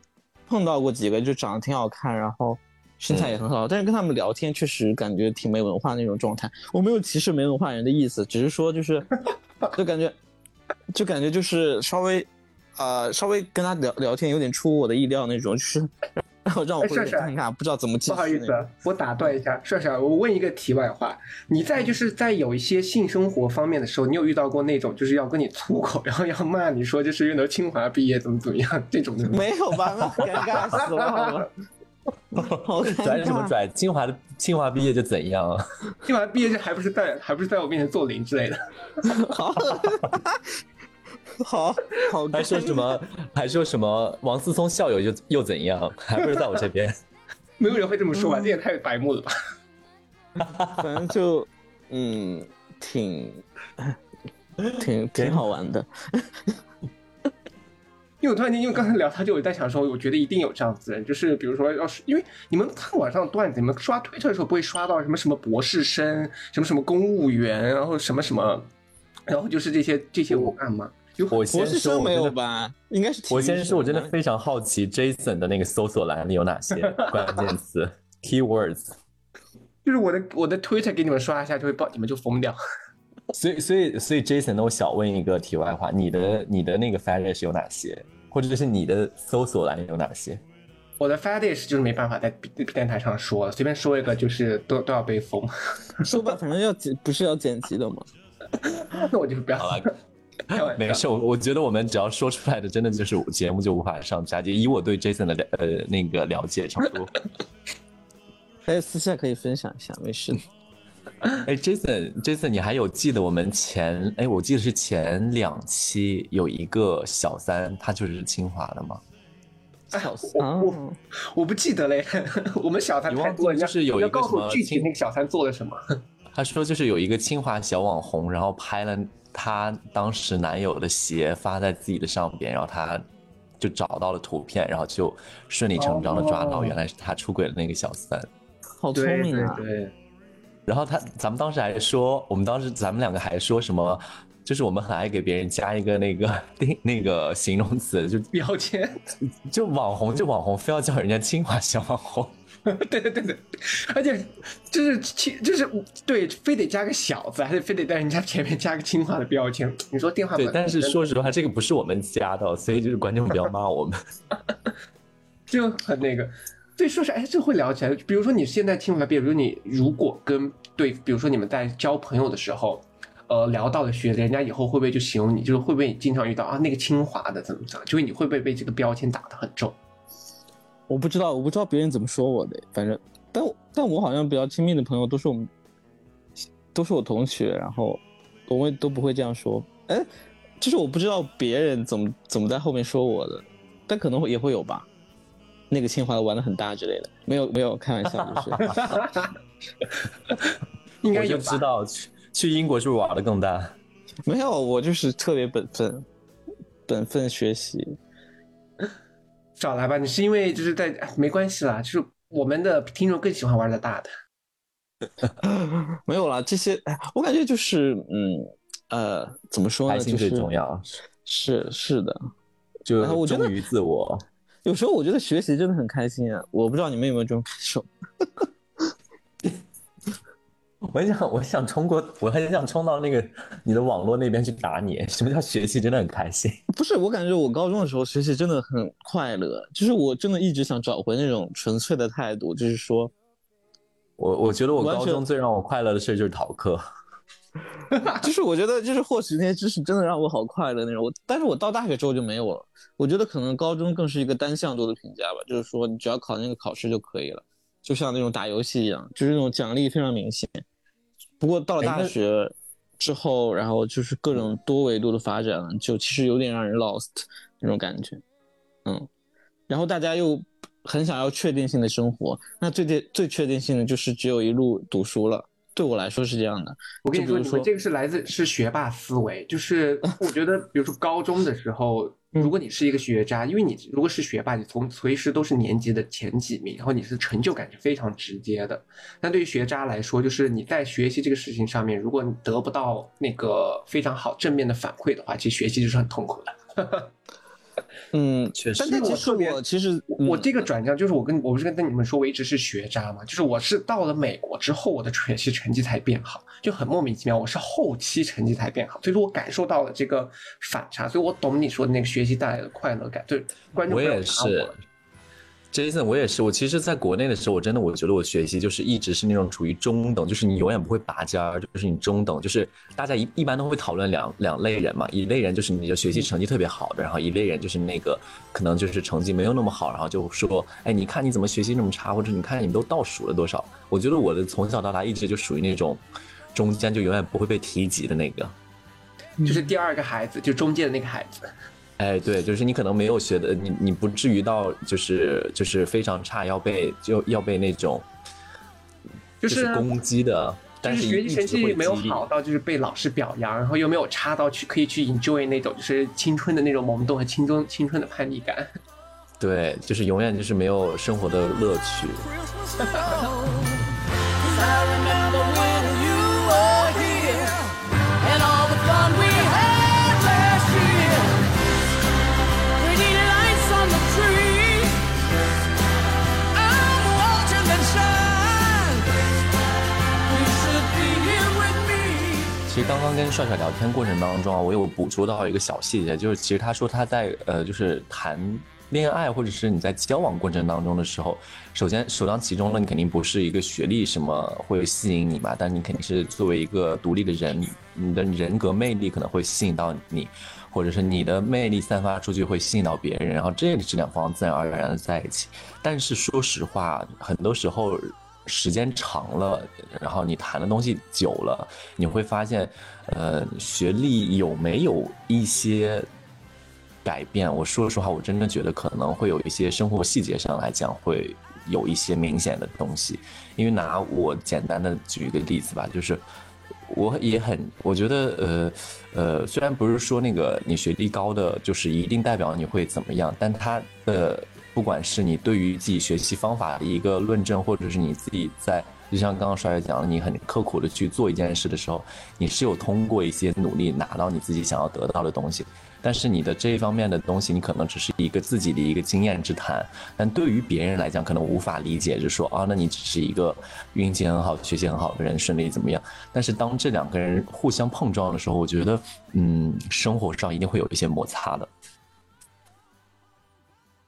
[SPEAKER 4] 碰到过几个，就长得挺好看，然后身材也很好，但是跟他们聊天确实感觉挺没文化那种状态。我没有歧视没文化人的意思，只是说就是 就感觉就感觉就是稍微呃稍微跟他聊聊天有点出乎我的意料那种，就是 让我回
[SPEAKER 2] 哎帅帅
[SPEAKER 4] 去看看，不知道怎么继续。
[SPEAKER 2] 不好意思，啊，我打断一下，帅帅，我问一个题外话，你在就是在有一些性生活方面的时候，你有遇到过那种就是要跟你粗口，然后要骂你说就是因为清华毕业怎么怎么样这种的？
[SPEAKER 4] 没有吧？那尴尬死了，
[SPEAKER 1] 拽什么。拽？清华的清华毕业就怎样啊？
[SPEAKER 2] 清华毕业就还不是在还不是在我面前做零之类的？
[SPEAKER 4] 好，好，好，
[SPEAKER 1] 还说什么？还说什么？王思聪校友又又怎样？还不是在我这边？
[SPEAKER 2] 没有人会这么说吧？这也太白目了吧？
[SPEAKER 4] 反正就嗯，挺挺挺好玩的。
[SPEAKER 2] 因为我突然间，因为刚才聊他，就我在想说，我觉得一定有这样子的人，就是比如说，要是因为你们看网上的段子，你们刷推特的时候不会刷到什么什么博士生，什么什么公务员，然后什么什么，然后就是这些这些文案吗？有
[SPEAKER 1] 我先
[SPEAKER 4] 博士
[SPEAKER 1] 说，
[SPEAKER 4] 生没有吧？应该是
[SPEAKER 1] 我先说，我真的非常好奇，Jason 的那个搜索栏里有哪些 关键词 keywords？
[SPEAKER 2] 就是我的我的推特给你们刷一下，就会爆，你们就疯掉。
[SPEAKER 1] 所以，所以，所以，Jason，那我想问一个题外话，你的你的那个 fetish 有哪些，或者是你的搜索栏有哪些？
[SPEAKER 2] 我的 fetish 就是没办法在电台上说，随便说一个就是都都要被封，
[SPEAKER 4] 说吧，反正要剪，不是要剪辑的吗？
[SPEAKER 2] 那我就不要。
[SPEAKER 1] 了，没事，我我觉得我们只要说出来的，真的就是节目就无法上佳。就以我对 Jason 的呃那个了解程度，
[SPEAKER 4] 哎，私下可以分享一下，没事的。
[SPEAKER 1] 哎，Jason，Jason，你还有记得我们前哎，我记得是前两期有一个小三，他就是清华的吗？
[SPEAKER 4] 小
[SPEAKER 2] 我我
[SPEAKER 4] 啊，
[SPEAKER 2] 我不记得嘞，我们小三太多了，
[SPEAKER 1] 就是有一个
[SPEAKER 2] 你要告诉
[SPEAKER 1] 什么
[SPEAKER 2] 我具体那个小三做了什么。
[SPEAKER 1] 他说就是有一个清华小网红，然后拍了他当时男友的鞋发在自己的上边，然后她就找到了图片，然后就顺理成章的抓到
[SPEAKER 2] 哦
[SPEAKER 1] 原来是她出轨的那个小三。
[SPEAKER 4] 好聪明啊！
[SPEAKER 2] 对对，
[SPEAKER 1] 然后他，咱们当时还说，我们当时咱们两个还说什么，就是我们很爱给别人加一个那个定 那个形容词，就
[SPEAKER 2] 标签，
[SPEAKER 1] 就网红就网红，非要叫人家清华小网红。
[SPEAKER 2] 对对对对，而且就是清就是对，非得加个小字，还得非得在人家前面加个清华的标签。你说电话
[SPEAKER 1] 对，
[SPEAKER 2] 本
[SPEAKER 1] 但是说实话，这个不是我们加的，所以就是观众不要骂我们。
[SPEAKER 2] 就很那个。对，说实哎，这会聊起来。比如说你现在清华毕业，比如你如果跟对，比如说你们在交朋友的时候，呃，聊到了学历，人家以后会不会就形容你，就是会不会经常遇到啊那个清华的怎么怎么，就是你会不会被这个标签打得很重？
[SPEAKER 4] 我不知道，我不知道别人怎么说我的，反正，但我但我好像比较亲密的朋友都是我们，都是我同学，然后我们都不会这样说。哎，就是我不知道别人怎么怎么在后面说我的，但可能会也会有吧。那个清华的玩的很大之类的，没有没有，开玩笑，就是
[SPEAKER 2] 应该
[SPEAKER 1] 就知道去去英国是不是玩的更大？
[SPEAKER 4] 没有，我就是特别本分，本分学习。
[SPEAKER 2] 少来吧，你是因为就是在哎没关系啦，就是我们的听众更喜欢玩的大的。
[SPEAKER 4] 没有啦，这些哎我感觉就是嗯呃，怎么说呢？
[SPEAKER 1] 开心
[SPEAKER 4] 就是
[SPEAKER 1] 最重要，
[SPEAKER 4] 是是的，
[SPEAKER 1] 就忠于自我。
[SPEAKER 4] 有时候我觉得学习真的很开心啊！我不知道你们有没有这种感受？
[SPEAKER 1] 我很想，我想冲过，我很想冲到那个你的网络那边去打你。什么叫学习真的很开心？
[SPEAKER 4] 不是，我感觉我高中的时候学习真的很快乐，就是我真的一直想找回那种纯粹的态度，就是说，
[SPEAKER 1] 我我觉得我高中最让我快乐的事就是逃课。
[SPEAKER 4] 就是我觉得就是获取那些知识真的让我好快乐那种。我但是我到大学之后就没有了。我觉得可能高中更是一个单向度的评价吧，就是说你只要考那个考试就可以了，就像那种打游戏一样，就是那种奖励非常明显。不过到了大学之后，然后就是各种多维度的发展，就其实有点让人 lost 那种感觉。嗯，然后大家又很想要确定性的生活，那最最最确定性的就是只有一路读书了。对我来说是这样的。
[SPEAKER 2] 我跟你说，你们这个是来自是学霸思维，就是 我觉得，比如说高中的时候，
[SPEAKER 4] 嗯
[SPEAKER 2] 如果你是一个学渣，因为你如果是学霸，你从随时都是年级的前几名，然后你是成就感是非常直接的。但对于学渣来说，就是你在学习这个事情上面，如果你得不到那个非常好正面的反馈的话，其实学习就是很痛苦的。
[SPEAKER 4] 嗯，
[SPEAKER 1] 确实
[SPEAKER 4] 但是其实
[SPEAKER 2] 我
[SPEAKER 4] 其实
[SPEAKER 2] 我
[SPEAKER 4] 嗯
[SPEAKER 2] 这个转向就是我跟我不是跟你们说我一直是学渣嘛，就是我是到了美国之后，我的学习成绩才变好，就很莫名其妙。我是后期成绩才变好，所以说我感受到了这个反差，所以我懂你说的那个学习带来的快乐感。对，观众
[SPEAKER 1] 我也是
[SPEAKER 2] 我，
[SPEAKER 1] Jason，我也是。我其实在国内的时候，我真的我觉得我学习就是一直是那种处于中等，就是你永远不会拔尖儿，就是你中等，就是大家一一般都会讨论两两类人嘛，一类人就是你的学习成绩特别好的，然后一类人就是那个可能就是成绩没有那么好，然后就说，哎，你看你怎么学习那么差，或者你看你们都倒数了多少？我觉得我的从小到大一直就属于那种中间就永远不会被提及的那个。
[SPEAKER 2] 就是第二个孩子，就中间的那个孩子。
[SPEAKER 1] 哎，对，就是你可能没有学的，你你不至于到就是就是非常差，要被就要被那种
[SPEAKER 2] 就是
[SPEAKER 1] 攻击的，但
[SPEAKER 2] 就是学习成绩没有好到就是被老师表扬，然后又没有差到去可以去 enjoy 那种就是青春的那种懵懂和青春青春的叛逆感。
[SPEAKER 1] 对，就是永远就是没有生活的乐趣。刚刚跟帅帅聊天过程当中啊，我有捕捉到一个小细节，就是其实他说他在呃，就是谈恋爱或者是你在交往过程当中的时候，首先首当其冲的，你肯定不是一个学历什么会吸引你嘛，但你肯定是作为一个独立的人，你的人格魅力可能会吸引到你，或者是你的魅力散发出去会吸引到别人，然后这这两方自然而然的在一起。但是说实话，很多时候时间长了，然后你谈的东西久了，你会发现，呃，学历有没有一些改变？我说实话，我真的觉得可能会有一些生活细节上来讲会有一些明显的东西。因为拿我简单的举一个例子吧，就是我也很，我觉得呃呃，虽然不是说那个你学历高的就是一定代表你会怎么样，但他的不管是你对于自己学习方法的一个论证，或者是你自己在，就像刚刚帅帅讲的，你很刻苦的去做一件事的时候，你是有通过一些努力拿到你自己想要得到的东西。但是你的这一方面的东西，你可能只是一个自己的一个经验之谈，但对于别人来讲，可能无法理解，就说啊，那你只是一个运气很好、学习很好的人，顺利怎么样？但是当这两个人互相碰撞的时候，我觉得，嗯，生活上一定会有一些摩擦的。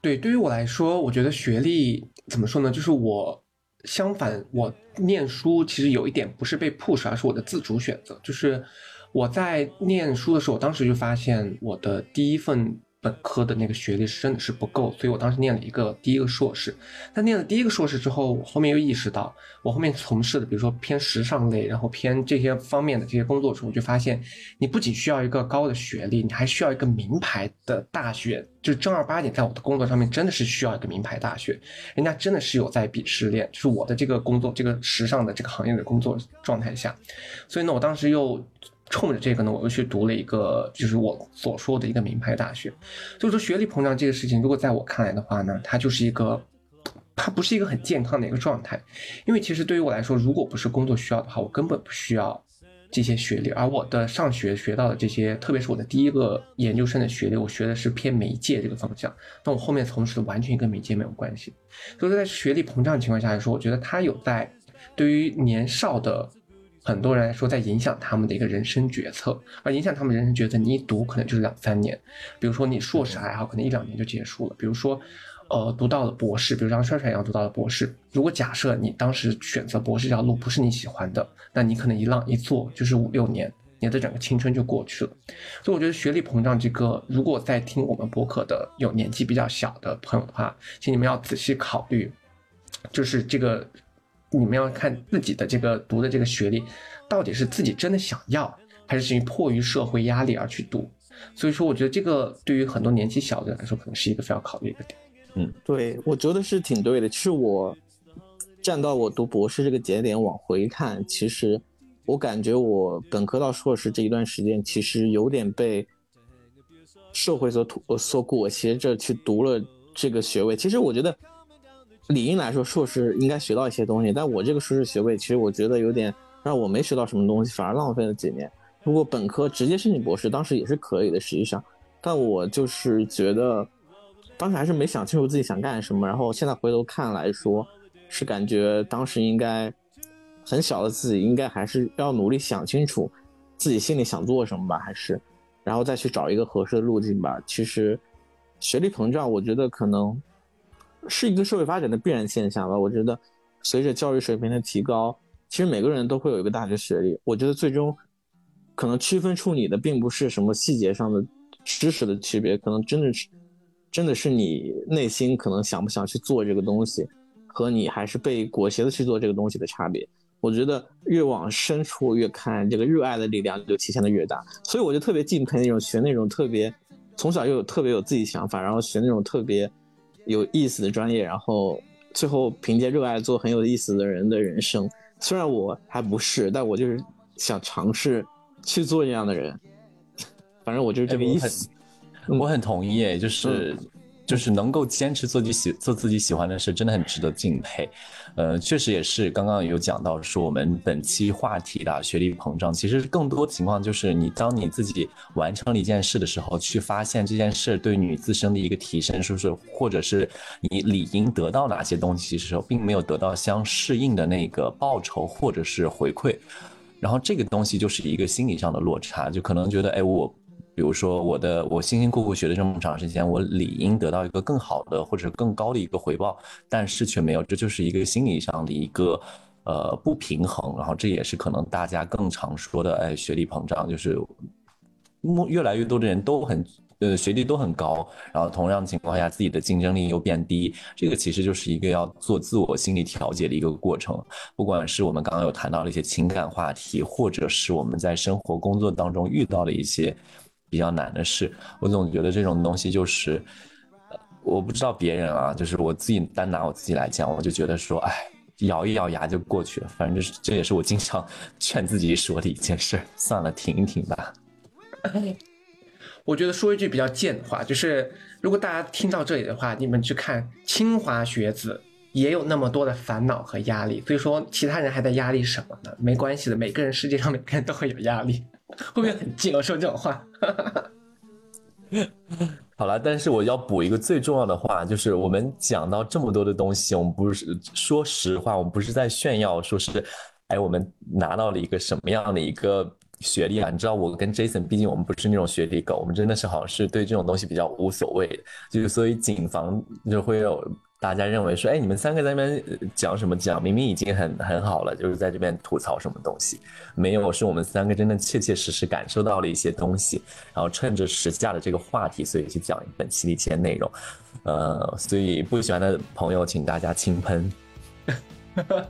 [SPEAKER 2] 对，对于我来说，我觉得学历怎么说呢？就是我相反，我念书其实有一点不是被 push，而是我的自主选择。就是我在念书的时候，我当时就发现我的第一份本科的那个学历是真的是不够，所以我当时念了一个第一个硕士。但念了第一个硕士之后，我后面又意识到，我后面从事的比如说偏时尚类，然后偏这些方面的这些工作的时候，我就发现你不仅需要一个高的学历，你还需要一个名牌的大学。就是正儿八经在我的工作上面真的是需要一个名牌大学，人家真的是有在鄙视链，就是我的这个工作，这个时尚的这个行业的工作状态下，所以呢，我当时又冲着这个呢，我又去读了一个就是我所说的一个名牌大学。所以说学历膨胀这个事情，如果在我看来的话呢，它就是一个。它不是一个很健康的一个状态，因为其实对于我来说，如果不是工作需要的话，我根本不需要这些学历。而我的上学学到的这些，特别是我的第一个研究生的学历，我学的是偏媒介这个方向，但我后面从事的完全跟媒介没有关系。所以说在学历膨胀的情况下来说，我觉得它有在对于年少的很多人来说，在影响他们的一个人生决策，而影响他们人生决策，你一读可能就是两三年，比如说你硕士还好，可能一两年就结束了，比如说。呃，读到了博士，比如像帅帅一样读到了博士。如果假设你当时选择博士这条路不是你喜欢的，那你可能一浪一坐就是五六年，你的整个青春就过去了。所以我觉得学历膨胀这个，如果在听我们播客的有年纪比较小的朋友的话，请你们要仔细考虑，就是这个你们要看自己的这个读的这个学历，到底是自己真的想要，还是因为迫于社会压力而去读。所以说，我觉得这个对于很多年纪小的人来说，可能是一个非常考虑的点。嗯。
[SPEAKER 4] 对，我觉得是挺对的。其实我站到我读博士这个节点往回看，其实我感觉我本科到硕士这一段时间，其实有点被社会所裹所裹挟着去读了这个学位。其实我觉得理应来说，硕士应该学到一些东西，但我这个硕士学位，其实我觉得有点让我没学到什么东西，反而浪费了几年。如果本科直接申请博士，当时也是可以的，实际上，但我就是觉得。当时还是没想清楚自己想干什么，然后现在回头看来说，是感觉当时应该很小的自己应该还是要努力想清楚自己心里想做什么吧，还是然后再去找一个合适的路径吧。其实学历膨胀，我觉得可能是一个社会发展的必然现象吧。我觉得随着教育水平的提高，其实每个人都会有一个大学学历。我觉得最终可能区分出你的，并不是什么细节上的知识的区别，可能真的是真的是你内心可能想不想去做这个东西，和你还是被裹挟的去做这个东西的差别。我觉得越往深处越看，这个热爱的力量就体现的越大。所以我就特别敬佩那种学那种特别从小又有特别有自己想法，然后学那种特别有意思的专业，然后最后凭借热爱做很有意思的人的人生。虽然我还不是，但我就是想尝试去做这样的人。反正我就是这个意思。
[SPEAKER 1] 我很同意，就是、就是能够坚持做自己喜做自己喜欢的事，真的很值得敬佩。呃，确实也是刚刚有讲到说我们本期话题的学历膨胀，其实更多情况就是你当你自己完成了一件事的时候，去发现这件事对你自身的一个提升，是不是或者是你理应得到哪些东西的时候，并没有得到相适应的那个报酬或者是回馈。然后这个东西就是一个心理上的落差，就可能觉得，哎，我，比如说我的我辛辛苦苦学了这么长时间，我理应得到一个更好的或者更高的一个回报，但是却没有，这就是一个心理上的一个呃不平衡。然后这也是可能大家更常说的，哎，学历膨胀，就是越来越多的人都很。呃，学历都很高，然后同样情况下，自己的竞争力又变低，这个其实就是一个要做自我心理调节的一个过程。不管是我们刚刚有谈到的一些情感话题，或者是我们在生活工作当中遇到的一些比较难的事，我总觉得这种东西就是，我不知道别人啊，就是我自己单拿我自己来讲，我就觉得说，哎，咬一咬牙就过去了。反正这是这也是我经常劝自己说的一件事，算了，停一停吧。
[SPEAKER 2] 我觉得说一句比较贱的话，就是如果大家听到这里的话，你们去看清华学子也有那么多的烦恼和压力，所以说其他人还在压力什么呢？没关系的，每个人世界上每个人都会有压力，会不会很贱？我说这种话，
[SPEAKER 1] 好了，但是我要补一个最重要的话，就是我们讲到这么多的东西，我们不是说实话，我们不是在炫耀，说是，哎，我们拿到了一个什么样的一个学历啊？你知道，我跟 Jason，毕竟我们不是那种学历狗，我们真的是好像是对这种东西比较无所谓的，就是所以谨防就会有大家认为说，哎，你们三个在那边讲什么讲？明明已经很很好了，就是在这边吐槽什么东西？没有，是我们三个真的切切实实感受到了一些东西，然后趁着时下的这个话题，所以去讲本期的一些内容。呃，所以不喜欢的朋友，请大家轻喷。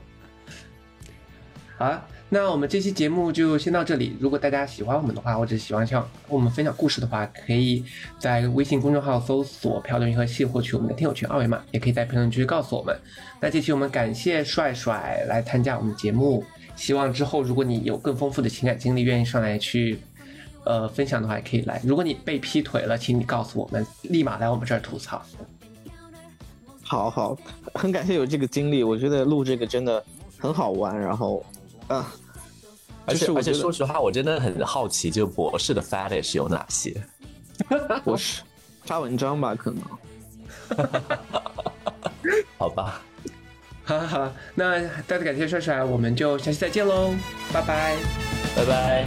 [SPEAKER 2] 啊，那我们这期节目就先到这里。如果大家喜欢我们的话，或者喜欢像我们分享故事的话，可以在微信公众号搜索“漂流银河系”获取我们的听友群二维码，也可以在评论区告诉我们。那这期我们感谢帅帅来参加我们节目，希望之后如果你有更丰富的情感经历，愿意上来去呃分享的话，也可以来。如果你被劈腿了，请你告诉我们，立马来我们这儿吐槽。
[SPEAKER 4] 好好，很感谢有这个经历，我觉得录这个真的很好玩。然后，啊，
[SPEAKER 1] 而且而且
[SPEAKER 4] 就是我觉得
[SPEAKER 1] 说实话，我真的很好奇，就博士的 fetish 有哪些？
[SPEAKER 4] 博士发文章吧，可能。
[SPEAKER 1] 好吧，
[SPEAKER 2] 好好好，那再次感谢帅帅，我们就下期再见喽，拜拜。
[SPEAKER 1] 拜拜。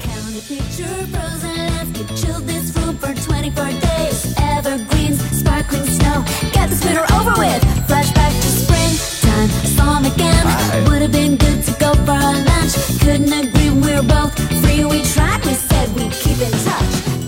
[SPEAKER 5] time. Saw him again. Would have been good to go for lunch. Couldn't agree, We're both free. We tried, we said we'd keep in touch.